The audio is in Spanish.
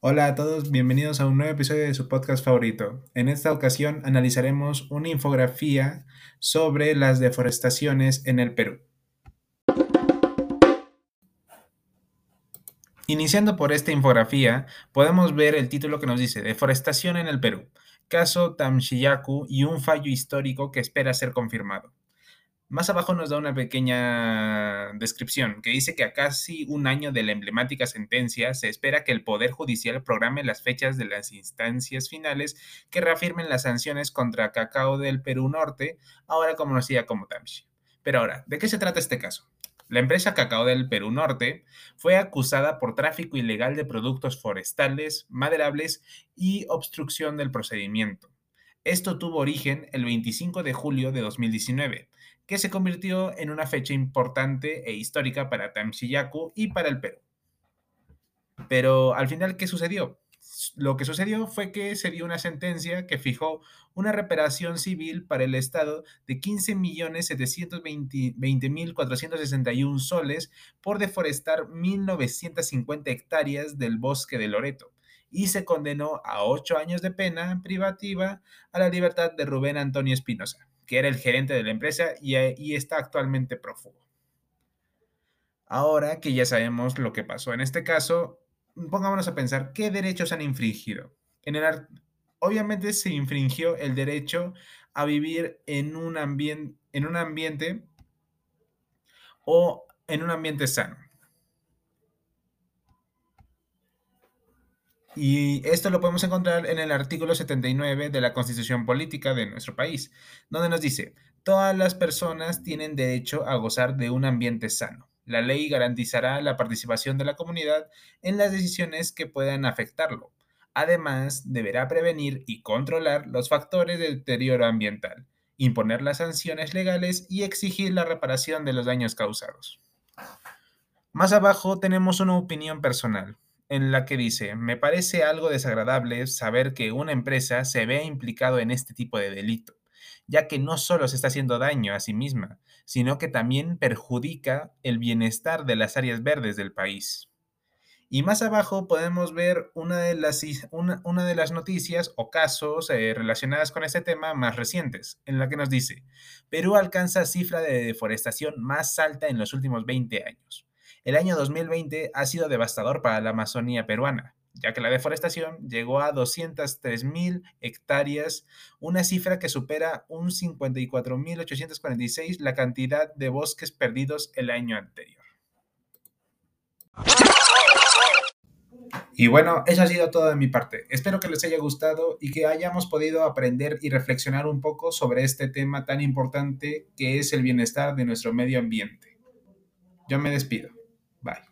Hola a todos, bienvenidos a un nuevo episodio de su podcast favorito. En esta ocasión analizaremos una infografía sobre las deforestaciones en el Perú. Iniciando por esta infografía, podemos ver el título que nos dice Deforestación en el Perú, caso Tamshiyaku y un fallo histórico que espera ser confirmado. Más abajo nos da una pequeña descripción que dice que a casi un año de la emblemática sentencia se espera que el Poder Judicial programe las fechas de las instancias finales que reafirmen las sanciones contra Cacao del Perú Norte, ahora conocida como Tamshi. Pero ahora, ¿de qué se trata este caso? La empresa Cacao del Perú Norte fue acusada por tráfico ilegal de productos forestales, maderables y obstrucción del procedimiento. Esto tuvo origen el 25 de julio de 2019, que se convirtió en una fecha importante e histórica para Tamsiyaku y para el Perú. Pero al final, ¿qué sucedió? Lo que sucedió fue que se dio una sentencia que fijó una reparación civil para el Estado de 15.720.461 soles por deforestar 1.950 hectáreas del bosque de Loreto y se condenó a ocho años de pena privativa a la libertad de Rubén Antonio Espinosa que era el gerente de la empresa y, está actualmente prófugo. Ahora que ya sabemos lo que pasó en este caso, pongámonos a pensar qué derechos han infringido. Obviamente se infringió el derecho a vivir en un ambiente o en un ambiente sano. Y esto lo podemos encontrar en el artículo 79 de la Constitución Política de nuestro país, donde nos dice, todas las personas tienen derecho a gozar de un ambiente sano. La ley garantizará la participación de la comunidad en las decisiones que puedan afectarlo. Además, deberá prevenir y controlar los factores de deterioro ambiental, imponer las sanciones legales y exigir la reparación de los daños causados. Más abajo tenemos una opinión personal en la que dice, me parece algo desagradable saber que una empresa se vea implicado en este tipo de delito, ya que no solo se está haciendo daño a sí misma, sino que también perjudica el bienestar de las áreas verdes del país. Y más abajo podemos ver una de las, una, de las noticias o casos eh, relacionadas con este tema más recientes, en la que nos dice, Perú alcanza cifra de deforestación más alta en los últimos 20 años. El año 2020 ha sido devastador para la Amazonía peruana, ya que la deforestación llegó a 203.000 hectáreas, una cifra que supera un 54.846 la cantidad de bosques perdidos el año anterior. Y bueno, eso ha sido todo de mi parte. Espero que les haya gustado y que hayamos podido aprender y reflexionar un poco sobre este tema tan importante que es el bienestar de nuestro medio ambiente. Yo me despido. Bye.